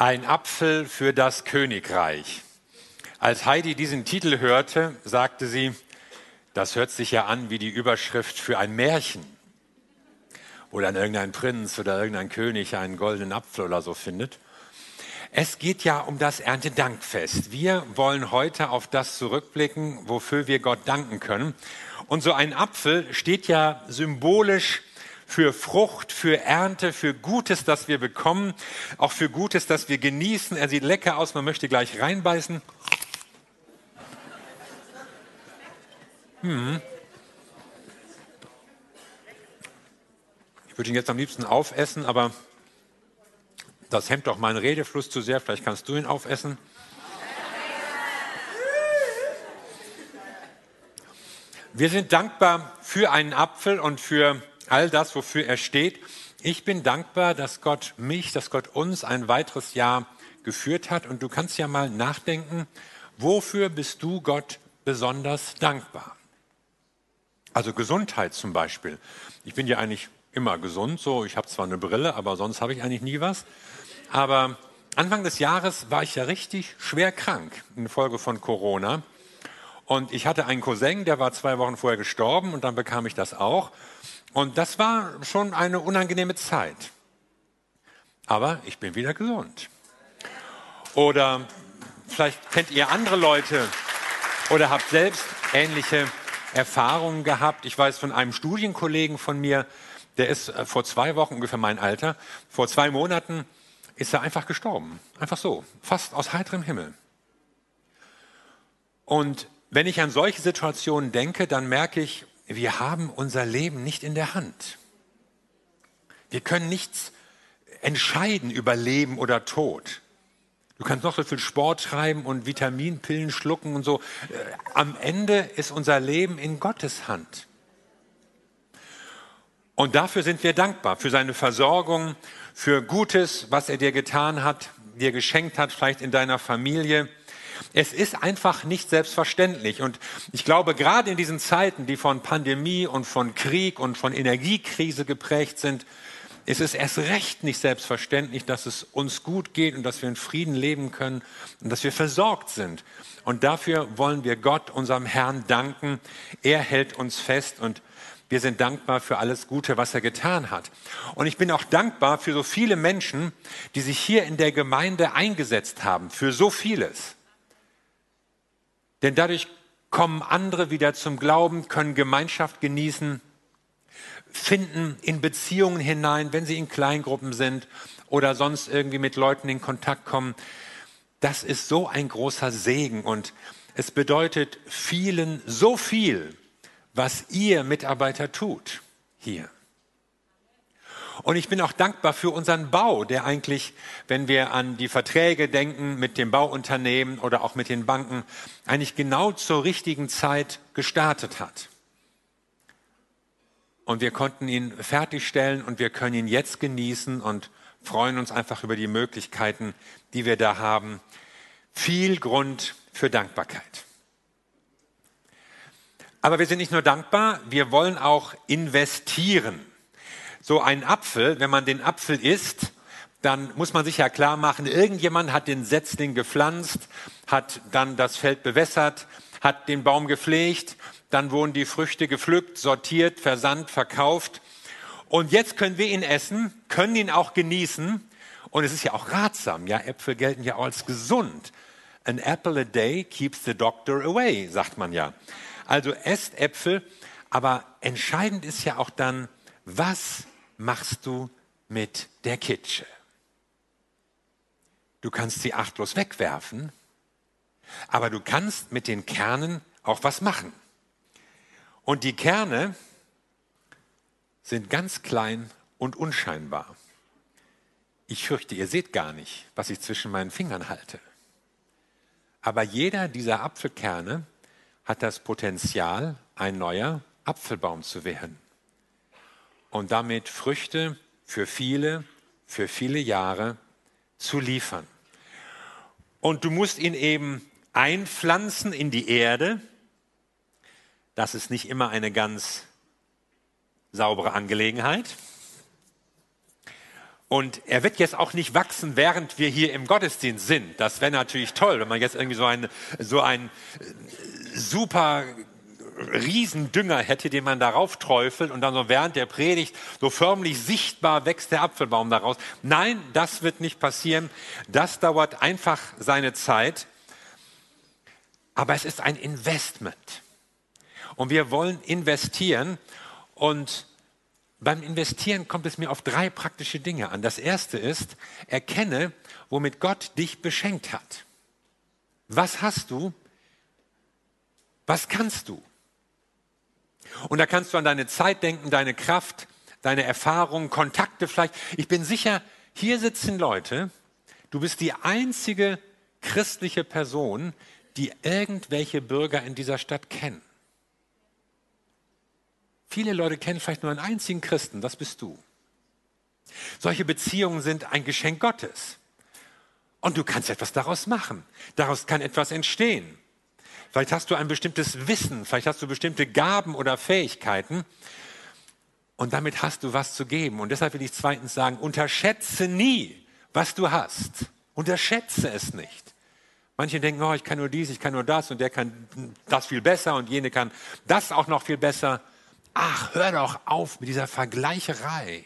Ein Apfel für das Königreich. Als Heidi diesen Titel hörte, sagte sie, das hört sich ja an wie die Überschrift für ein Märchen, wo dann irgendein Prinz oder irgendein König einen goldenen Apfel oder so findet. Es geht ja um das Erntedankfest. Wir wollen heute auf das zurückblicken, wofür wir Gott danken können. Und so ein Apfel steht ja symbolisch für Frucht, für Ernte, für Gutes, das wir bekommen, auch für Gutes, das wir genießen. Er sieht lecker aus, man möchte gleich reinbeißen. Hm. Ich würde ihn jetzt am liebsten aufessen, aber das hemmt doch meinen Redefluss zu sehr. Vielleicht kannst du ihn aufessen. Wir sind dankbar für einen Apfel und für all das, wofür er steht. Ich bin dankbar, dass Gott mich, dass Gott uns ein weiteres Jahr geführt hat. Und du kannst ja mal nachdenken, wofür bist du Gott besonders dankbar? Also Gesundheit zum Beispiel. Ich bin ja eigentlich immer gesund, so ich habe zwar eine Brille, aber sonst habe ich eigentlich nie was. Aber Anfang des Jahres war ich ja richtig schwer krank infolge von Corona. Und ich hatte einen Cousin, der war zwei Wochen vorher gestorben und dann bekam ich das auch. Und das war schon eine unangenehme Zeit. Aber ich bin wieder gesund. Oder vielleicht kennt ihr andere Leute oder habt selbst ähnliche Erfahrungen gehabt. Ich weiß von einem Studienkollegen von mir, der ist äh, vor zwei Wochen ungefähr mein Alter, vor zwei Monaten ist er einfach gestorben. Einfach so, fast aus heiterem Himmel. Und wenn ich an solche Situationen denke, dann merke ich, wir haben unser Leben nicht in der Hand. Wir können nichts entscheiden über Leben oder Tod. Du kannst noch so viel Sport treiben und Vitaminpillen schlucken und so. Äh, am Ende ist unser Leben in Gottes Hand. Und dafür sind wir dankbar, für seine Versorgung, für Gutes, was er dir getan hat, dir geschenkt hat, vielleicht in deiner Familie. Es ist einfach nicht selbstverständlich. Und ich glaube, gerade in diesen Zeiten, die von Pandemie und von Krieg und von Energiekrise geprägt sind, ist es erst recht nicht selbstverständlich, dass es uns gut geht und dass wir in Frieden leben können und dass wir versorgt sind. Und dafür wollen wir Gott, unserem Herrn, danken. Er hält uns fest und wir sind dankbar für alles Gute, was er getan hat. Und ich bin auch dankbar für so viele Menschen, die sich hier in der Gemeinde eingesetzt haben, für so vieles. Denn dadurch kommen andere wieder zum Glauben, können Gemeinschaft genießen, finden in Beziehungen hinein, wenn sie in Kleingruppen sind oder sonst irgendwie mit Leuten in Kontakt kommen. Das ist so ein großer Segen und es bedeutet vielen so viel, was ihr Mitarbeiter tut hier. Und ich bin auch dankbar für unseren Bau, der eigentlich, wenn wir an die Verträge denken mit dem Bauunternehmen oder auch mit den Banken, eigentlich genau zur richtigen Zeit gestartet hat. Und wir konnten ihn fertigstellen und wir können ihn jetzt genießen und freuen uns einfach über die Möglichkeiten, die wir da haben. Viel Grund für Dankbarkeit. Aber wir sind nicht nur dankbar, wir wollen auch investieren so ein Apfel, wenn man den Apfel isst, dann muss man sich ja klar machen, irgendjemand hat den Setzling gepflanzt, hat dann das Feld bewässert, hat den Baum gepflegt, dann wurden die Früchte gepflückt, sortiert, versandt, verkauft. Und jetzt können wir ihn essen, können ihn auch genießen. Und es ist ja auch ratsam, ja, Äpfel gelten ja auch als gesund. An apple a day keeps the doctor away, sagt man ja. Also esst Äpfel, aber entscheidend ist ja auch dann, was machst du mit der Kitsche? Du kannst sie achtlos wegwerfen, aber du kannst mit den Kernen auch was machen. Und die Kerne sind ganz klein und unscheinbar. Ich fürchte, ihr seht gar nicht, was ich zwischen meinen Fingern halte. Aber jeder dieser Apfelkerne hat das Potenzial, ein neuer Apfelbaum zu werden und damit Früchte für viele, für viele Jahre zu liefern. Und du musst ihn eben einpflanzen in die Erde. Das ist nicht immer eine ganz saubere Angelegenheit. Und er wird jetzt auch nicht wachsen, während wir hier im Gottesdienst sind. Das wäre natürlich toll, wenn man jetzt irgendwie so ein, so ein äh, super Riesendünger hätte, den man darauf träufelt und dann so während der Predigt so förmlich sichtbar wächst der Apfelbaum daraus. Nein, das wird nicht passieren. Das dauert einfach seine Zeit. Aber es ist ein Investment. Und wir wollen investieren und beim Investieren kommt es mir auf drei praktische Dinge an. Das erste ist, erkenne, womit Gott dich beschenkt hat. Was hast du? Was kannst du? Und da kannst du an deine Zeit denken, deine Kraft, deine Erfahrungen, Kontakte vielleicht. Ich bin sicher, hier sitzen Leute, du bist die einzige christliche Person, die irgendwelche Bürger in dieser Stadt kennen. Viele Leute kennen vielleicht nur einen einzigen Christen, das bist du. Solche Beziehungen sind ein Geschenk Gottes. Und du kannst etwas daraus machen. Daraus kann etwas entstehen. Vielleicht hast du ein bestimmtes Wissen, vielleicht hast du bestimmte Gaben oder Fähigkeiten. Und damit hast du was zu geben. Und deshalb will ich zweitens sagen, unterschätze nie, was du hast. Unterschätze es nicht. Manche denken, oh, ich kann nur dies, ich kann nur das und der kann das viel besser und jene kann das auch noch viel besser. Ach, hör doch auf mit dieser Vergleicherei.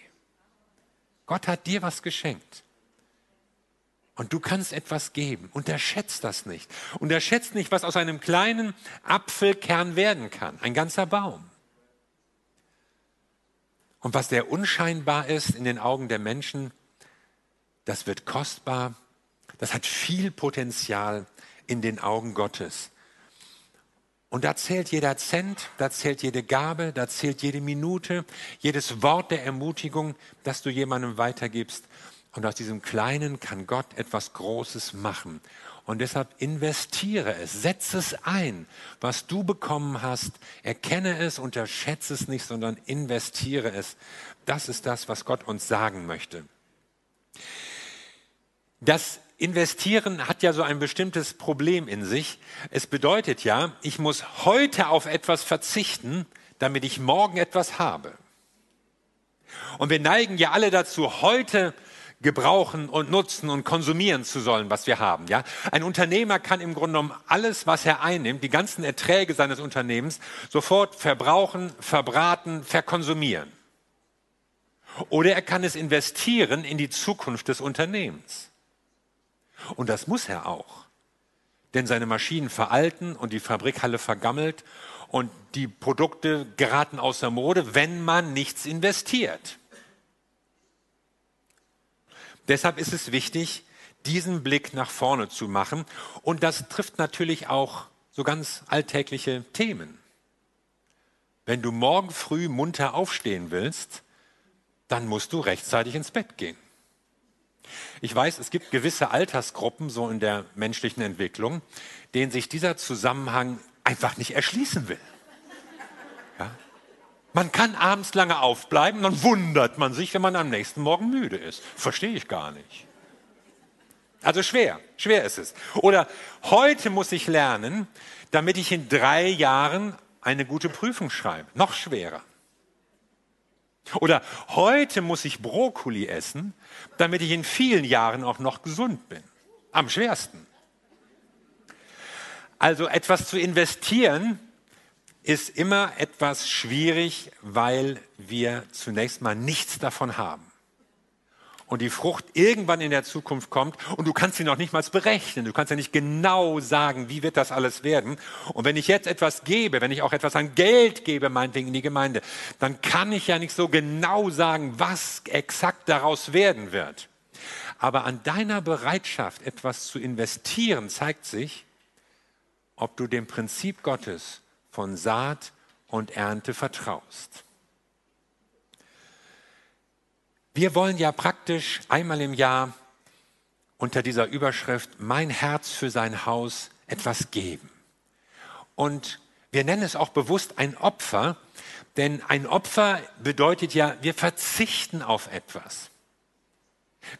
Gott hat dir was geschenkt. Und du kannst etwas geben. Unterschätzt das nicht. Unterschätzt nicht, was aus einem kleinen Apfelkern werden kann. Ein ganzer Baum. Und was der unscheinbar ist in den Augen der Menschen, das wird kostbar. Das hat viel Potenzial in den Augen Gottes. Und da zählt jeder Cent, da zählt jede Gabe, da zählt jede Minute, jedes Wort der Ermutigung, das du jemandem weitergibst. Und aus diesem Kleinen kann Gott etwas Großes machen. Und deshalb investiere es, setze es ein, was du bekommen hast, erkenne es, unterschätze es nicht, sondern investiere es. Das ist das, was Gott uns sagen möchte. Das Investieren hat ja so ein bestimmtes Problem in sich. Es bedeutet ja, ich muss heute auf etwas verzichten, damit ich morgen etwas habe. Und wir neigen ja alle dazu, heute gebrauchen und nutzen und konsumieren zu sollen, was wir haben. Ja? Ein Unternehmer kann im Grunde genommen alles, was er einnimmt, die ganzen Erträge seines Unternehmens, sofort verbrauchen, verbraten, verkonsumieren. Oder er kann es investieren in die Zukunft des Unternehmens. Und das muss er auch. Denn seine Maschinen veralten und die Fabrikhalle vergammelt und die Produkte geraten außer Mode, wenn man nichts investiert. Deshalb ist es wichtig, diesen Blick nach vorne zu machen. Und das trifft natürlich auch so ganz alltägliche Themen. Wenn du morgen früh munter aufstehen willst, dann musst du rechtzeitig ins Bett gehen. Ich weiß, es gibt gewisse Altersgruppen so in der menschlichen Entwicklung, denen sich dieser Zusammenhang einfach nicht erschließen will. Ja? Man kann abends lange aufbleiben, dann wundert man sich, wenn man am nächsten Morgen müde ist. Verstehe ich gar nicht. Also schwer, schwer ist es. Oder heute muss ich lernen, damit ich in drei Jahren eine gute Prüfung schreibe. Noch schwerer. Oder heute muss ich Brokkoli essen, damit ich in vielen Jahren auch noch gesund bin. Am schwersten. Also etwas zu investieren ist immer etwas schwierig, weil wir zunächst mal nichts davon haben und die Frucht irgendwann in der Zukunft kommt und du kannst sie noch nicht mal berechnen. Du kannst ja nicht genau sagen, wie wird das alles werden. Und wenn ich jetzt etwas gebe, wenn ich auch etwas an Geld gebe, meinetwegen in die Gemeinde, dann kann ich ja nicht so genau sagen, was exakt daraus werden wird. Aber an deiner Bereitschaft, etwas zu investieren, zeigt sich, ob du dem Prinzip Gottes von Saat und Ernte vertraust. Wir wollen ja praktisch einmal im Jahr unter dieser Überschrift Mein Herz für sein Haus etwas geben. Und wir nennen es auch bewusst ein Opfer, denn ein Opfer bedeutet ja, wir verzichten auf etwas.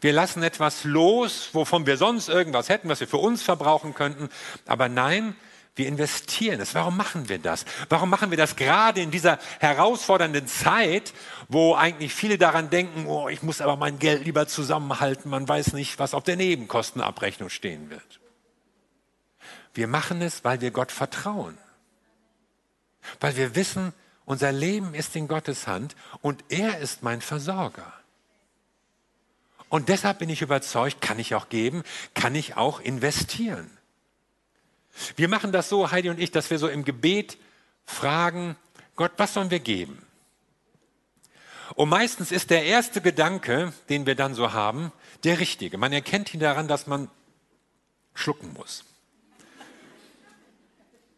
Wir lassen etwas los, wovon wir sonst irgendwas hätten, was wir für uns verbrauchen könnten. Aber nein, Wir investieren es. Warum machen wir das? Warum machen wir das gerade in dieser herausfordernden Zeit, wo eigentlich viele daran denken, oh, ich muss aber mein Geld lieber zusammenhalten, man weiß nicht, was auf der Nebenkostenabrechnung stehen wird. Wir machen es, weil wir Gott vertrauen. Weil wir wissen, unser Leben ist in Gottes Hand und er ist mein Versorger. Und deshalb bin ich überzeugt, kann ich auch geben, kann ich auch investieren. Wir machen das so, Heidi und ich, dass wir so im Gebet fragen, Gott, was sollen wir geben? Und meistens ist der erste Gedanke, den wir dann so haben, der richtige. Man erkennt ihn daran, dass man schlucken muss.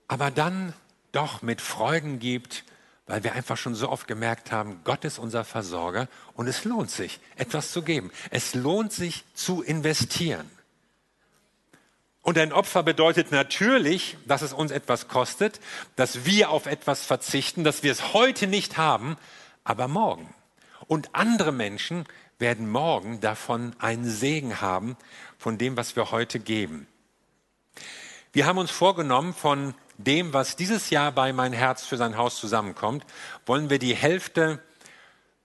Aber dann doch mit Freuden gibt, weil wir einfach schon so oft gemerkt haben, Gott ist unser Versorger und es lohnt sich, etwas zu geben. Es lohnt sich zu investieren. Und ein Opfer bedeutet natürlich, dass es uns etwas kostet, dass wir auf etwas verzichten, dass wir es heute nicht haben, aber morgen. Und andere Menschen werden morgen davon einen Segen haben, von dem, was wir heute geben. Wir haben uns vorgenommen, von dem, was dieses Jahr bei Mein Herz für sein Haus zusammenkommt, wollen wir die Hälfte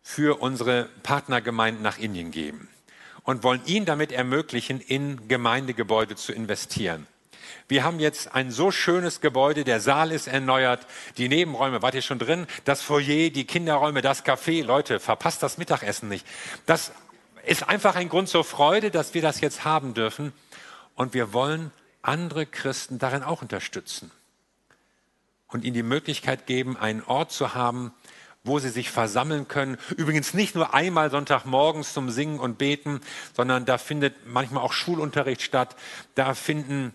für unsere Partnergemeinden nach Indien geben und wollen ihnen damit ermöglichen, in Gemeindegebäude zu investieren. Wir haben jetzt ein so schönes Gebäude, der Saal ist erneuert, die Nebenräume, wart ihr schon drin? Das Foyer, die Kinderräume, das Café. Leute, verpasst das Mittagessen nicht. Das ist einfach ein Grund zur Freude, dass wir das jetzt haben dürfen. Und wir wollen andere Christen darin auch unterstützen und ihnen die Möglichkeit geben, einen Ort zu haben, wo sie sich versammeln können. Übrigens nicht nur einmal Sonntagmorgens zum Singen und Beten, sondern da findet manchmal auch Schulunterricht statt. Da finden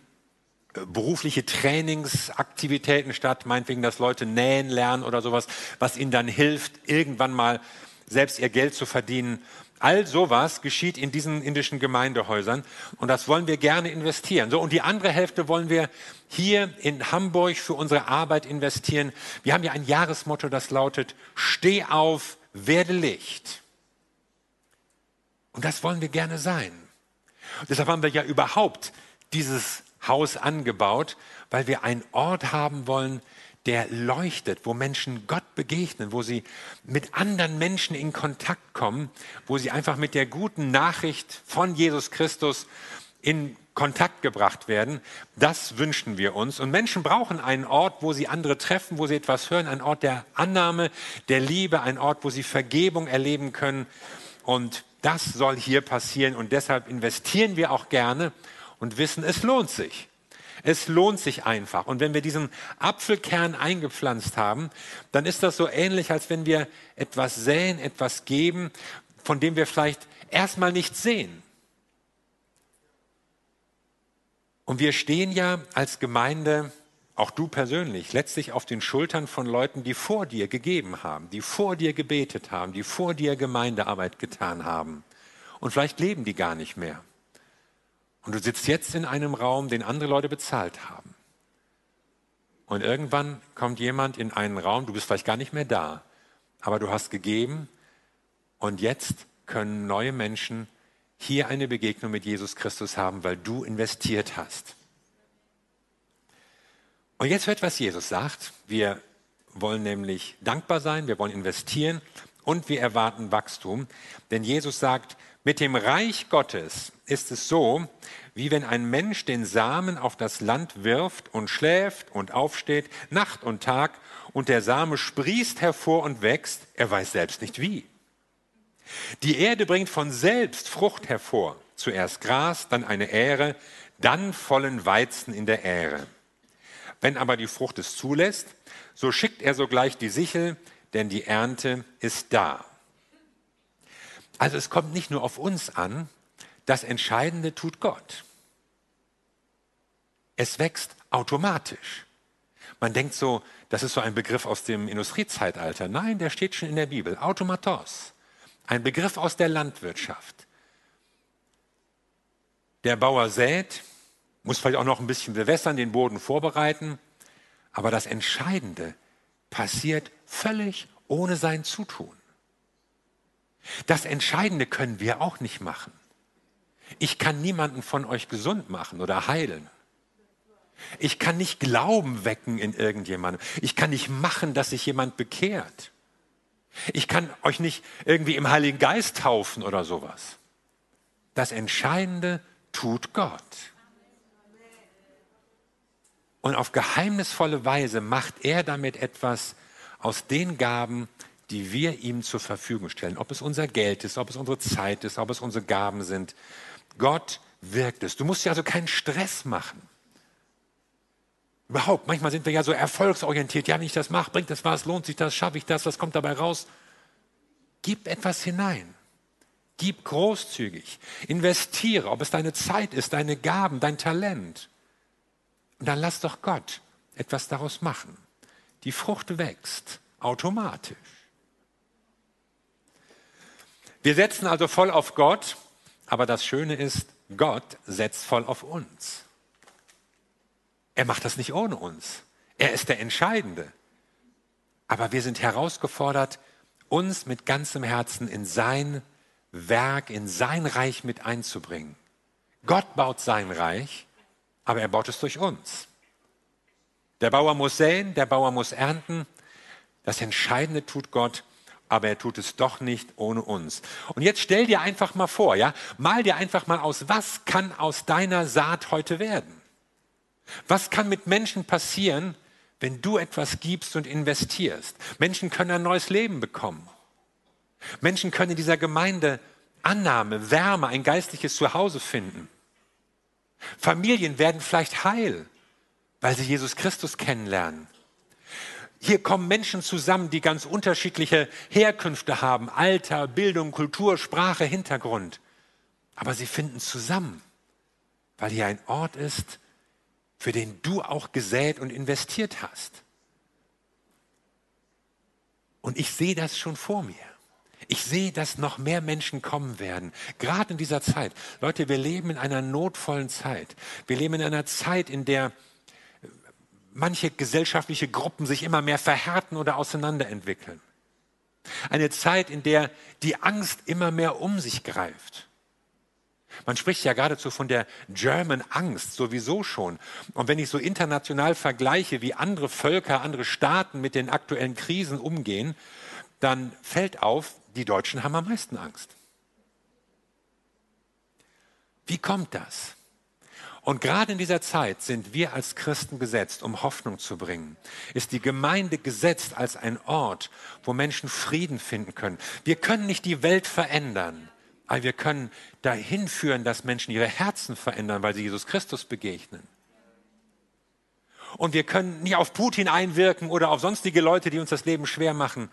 äh, berufliche Trainingsaktivitäten statt, meinetwegen, dass Leute nähen lernen oder sowas, was ihnen dann hilft, irgendwann mal selbst ihr Geld zu verdienen. All sowas geschieht in diesen indischen Gemeindehäusern und das wollen wir gerne investieren. So und die andere Hälfte wollen wir hier in Hamburg für unsere Arbeit investieren. Wir haben ja ein Jahresmotto, das lautet: Steh auf, werde Licht. Und das wollen wir gerne sein. Und deshalb haben wir ja überhaupt dieses Haus angebaut, weil wir einen Ort haben wollen, der leuchtet, wo Menschen Gott begegnen, wo sie mit anderen Menschen in Kontakt kommen, wo sie einfach mit der guten Nachricht von Jesus Christus in Kontakt gebracht werden. Das wünschen wir uns. Und Menschen brauchen einen Ort, wo sie andere treffen, wo sie etwas hören, ein Ort der Annahme, der Liebe, ein Ort, wo sie Vergebung erleben können. Und das soll hier passieren. Und deshalb investieren wir auch gerne und wissen, es lohnt sich. Es lohnt sich einfach. Und wenn wir diesen Apfelkern eingepflanzt haben, dann ist das so ähnlich, als wenn wir etwas säen, etwas geben, von dem wir vielleicht erstmal nichts sehen. Und wir stehen ja als Gemeinde, auch du persönlich, letztlich auf den Schultern von Leuten, die vor dir gegeben haben, die vor dir gebetet haben, die vor dir Gemeindearbeit getan haben. Und vielleicht leben die gar nicht mehr. Und du sitzt jetzt in einem Raum, den andere Leute bezahlt haben. Und irgendwann kommt jemand in einen Raum, du bist vielleicht gar nicht mehr da, aber du hast gegeben und jetzt können neue Menschen hier eine Begegnung mit Jesus Christus haben, weil du investiert hast. Und jetzt hört, was Jesus sagt. Wir wollen nämlich dankbar sein, wir wollen investieren und wir erwarten Wachstum. Denn Jesus sagt, mit dem Reich Gottes ist es so, wie wenn ein Mensch den Samen auf das Land wirft und schläft und aufsteht, Nacht und Tag, und der Same sprießt hervor und wächst, er weiß selbst nicht wie. Die Erde bringt von selbst Frucht hervor, zuerst Gras, dann eine Ähre, dann vollen Weizen in der Ähre. Wenn aber die Frucht es zulässt, so schickt er sogleich die Sichel, denn die Ernte ist da. Also es kommt nicht nur auf uns an, das Entscheidende tut Gott. Es wächst automatisch. Man denkt so, das ist so ein Begriff aus dem Industriezeitalter. Nein, der steht schon in der Bibel. Automatos. Ein Begriff aus der Landwirtschaft. Der Bauer sät, muss vielleicht auch noch ein bisschen bewässern, den Boden vorbereiten. Aber das Entscheidende passiert völlig ohne sein Zutun. Das Entscheidende können wir auch nicht machen. Ich kann niemanden von euch gesund machen oder heilen. Ich kann nicht Glauben wecken in irgendjemandem. Ich kann nicht machen, dass sich jemand bekehrt. Ich kann euch nicht irgendwie im Heiligen Geist taufen oder sowas. Das Entscheidende tut Gott. Und auf geheimnisvolle Weise macht er damit etwas aus den Gaben, die wir ihm zur Verfügung stellen. Ob es unser Geld ist, ob es unsere Zeit ist, ob es unsere Gaben sind. Gott wirkt es. Du musst dir also keinen Stress machen. Überhaupt, manchmal sind wir ja so erfolgsorientiert. Ja, wenn ich das mache, bringt das was, lohnt sich das, schaffe ich das, was kommt dabei raus? Gib etwas hinein. Gib großzügig. Investiere, ob es deine Zeit ist, deine Gaben, dein Talent. Und dann lass doch Gott etwas daraus machen. Die Frucht wächst automatisch. Wir setzen also voll auf Gott, aber das Schöne ist, Gott setzt voll auf uns. Er macht das nicht ohne uns. Er ist der Entscheidende. Aber wir sind herausgefordert, uns mit ganzem Herzen in sein Werk, in sein Reich mit einzubringen. Gott baut sein Reich, aber er baut es durch uns. Der Bauer muss säen, der Bauer muss ernten. Das Entscheidende tut Gott, aber er tut es doch nicht ohne uns. Und jetzt stell dir einfach mal vor, ja, mal dir einfach mal aus, was kann aus deiner Saat heute werden? Was kann mit Menschen passieren, wenn du etwas gibst und investierst? Menschen können ein neues Leben bekommen. Menschen können in dieser Gemeinde Annahme, Wärme, ein geistliches Zuhause finden. Familien werden vielleicht heil, weil sie Jesus Christus kennenlernen. Hier kommen Menschen zusammen, die ganz unterschiedliche Herkünfte haben, Alter, Bildung, Kultur, Sprache, Hintergrund. Aber sie finden zusammen, weil hier ein Ort ist, für den du auch gesät und investiert hast. Und ich sehe das schon vor mir. Ich sehe, dass noch mehr Menschen kommen werden, gerade in dieser Zeit. Leute, wir leben in einer notvollen Zeit. Wir leben in einer Zeit, in der manche gesellschaftliche Gruppen sich immer mehr verhärten oder auseinanderentwickeln. Eine Zeit, in der die Angst immer mehr um sich greift. Man spricht ja geradezu von der German Angst sowieso schon. Und wenn ich so international vergleiche, wie andere Völker, andere Staaten mit den aktuellen Krisen umgehen, dann fällt auf, die Deutschen haben am meisten Angst. Wie kommt das? Und gerade in dieser Zeit sind wir als Christen gesetzt, um Hoffnung zu bringen. Ist die Gemeinde gesetzt als ein Ort, wo Menschen Frieden finden können. Wir können nicht die Welt verändern. Aber wir können dahin führen, dass Menschen ihre Herzen verändern, weil sie Jesus Christus begegnen. Und wir können nicht auf Putin einwirken oder auf sonstige Leute, die uns das Leben schwer machen.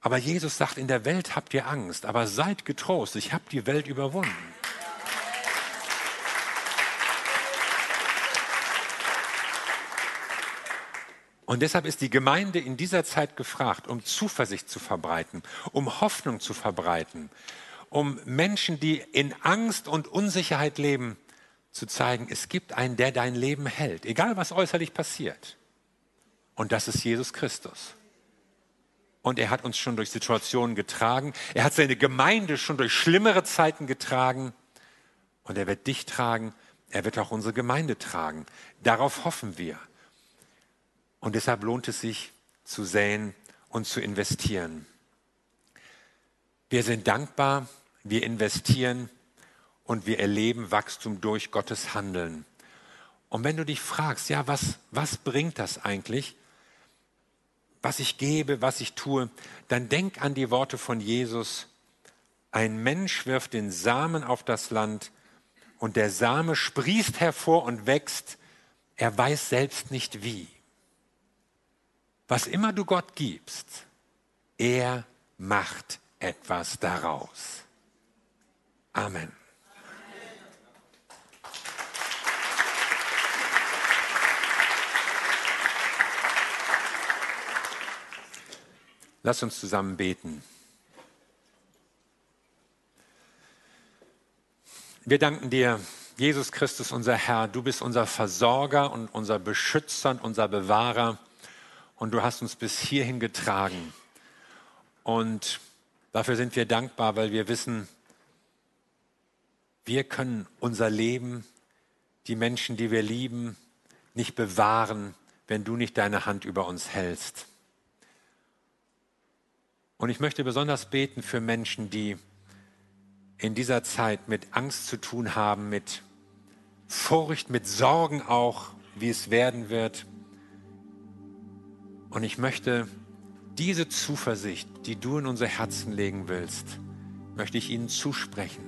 Aber Jesus sagt, in der Welt habt ihr Angst, aber seid getrost, ich habe die Welt überwunden. Und deshalb ist die Gemeinde in dieser Zeit gefragt, um Zuversicht zu verbreiten, um Hoffnung zu verbreiten, um Menschen, die in Angst und Unsicherheit leben, zu zeigen, es gibt einen, der dein Leben hält, egal was äußerlich passiert. Und das ist Jesus Christus. Und er hat uns schon durch Situationen getragen. Er hat seine Gemeinde schon durch schlimmere Zeiten getragen. Und er wird dich tragen. Er wird auch unsere Gemeinde tragen. Darauf hoffen wir. Und deshalb lohnt es sich zu säen und zu investieren. Wir sind dankbar wir investieren und wir erleben Wachstum durch Gottes Handeln. Und wenn du dich fragst, ja, was, was bringt das eigentlich, was ich gebe, was ich tue, dann denk an die Worte von Jesus. Ein Mensch wirft den Samen auf das Land und der Same sprießt hervor und wächst. Er weiß selbst nicht wie. Was immer du Gott gibst, er macht etwas daraus. Amen. Lass uns zusammen beten. Wir danken dir, Jesus Christus, unser Herr. Du bist unser Versorger und unser Beschützer und unser Bewahrer. Und du hast uns bis hierhin getragen. Und dafür sind wir dankbar, weil wir wissen, wir können unser Leben, die Menschen, die wir lieben, nicht bewahren, wenn du nicht deine Hand über uns hältst. Und ich möchte besonders beten für Menschen, die in dieser Zeit mit Angst zu tun haben, mit Furcht, mit Sorgen auch, wie es werden wird. Und ich möchte diese Zuversicht, die du in unser Herzen legen willst, möchte ich ihnen zusprechen,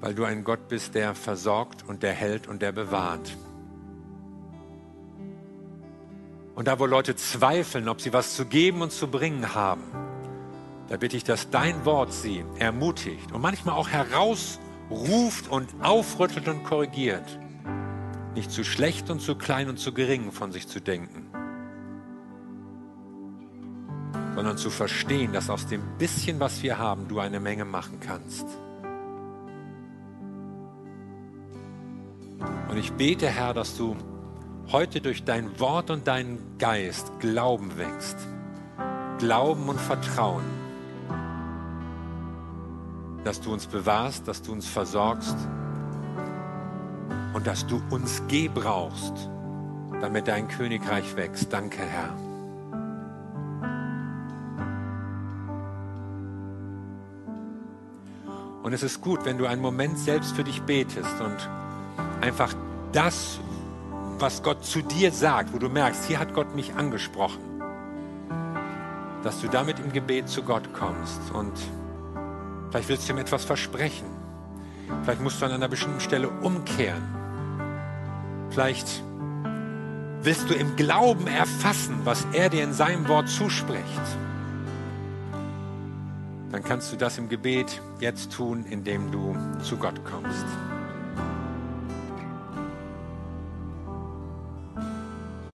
weil du ein Gott bist, der versorgt und der hält und der bewahrt. Und da, wo Leute zweifeln, ob sie was zu geben und zu bringen haben, da bitte ich, dass dein Wort sie ermutigt und manchmal auch herausruft und aufrüttelt und korrigiert, nicht zu schlecht und zu klein und zu gering von sich zu denken, sondern zu verstehen, dass aus dem bisschen, was wir haben, du eine Menge machen kannst. Und ich bete, Herr, dass du heute durch dein Wort und deinen Geist Glauben wächst. Glauben und Vertrauen. Dass du uns bewahrst, dass du uns versorgst und dass du uns gebrauchst, damit dein Königreich wächst. Danke, Herr. Und es ist gut, wenn du einen Moment selbst für dich betest und einfach das was Gott zu dir sagt, wo du merkst, hier hat Gott mich angesprochen, dass du damit im Gebet zu Gott kommst und vielleicht willst du ihm etwas versprechen. Vielleicht musst du an einer bestimmten Stelle umkehren. Vielleicht willst du im Glauben erfassen, was er dir in seinem Wort zuspricht. Dann kannst du das im Gebet jetzt tun, indem du zu Gott kommst.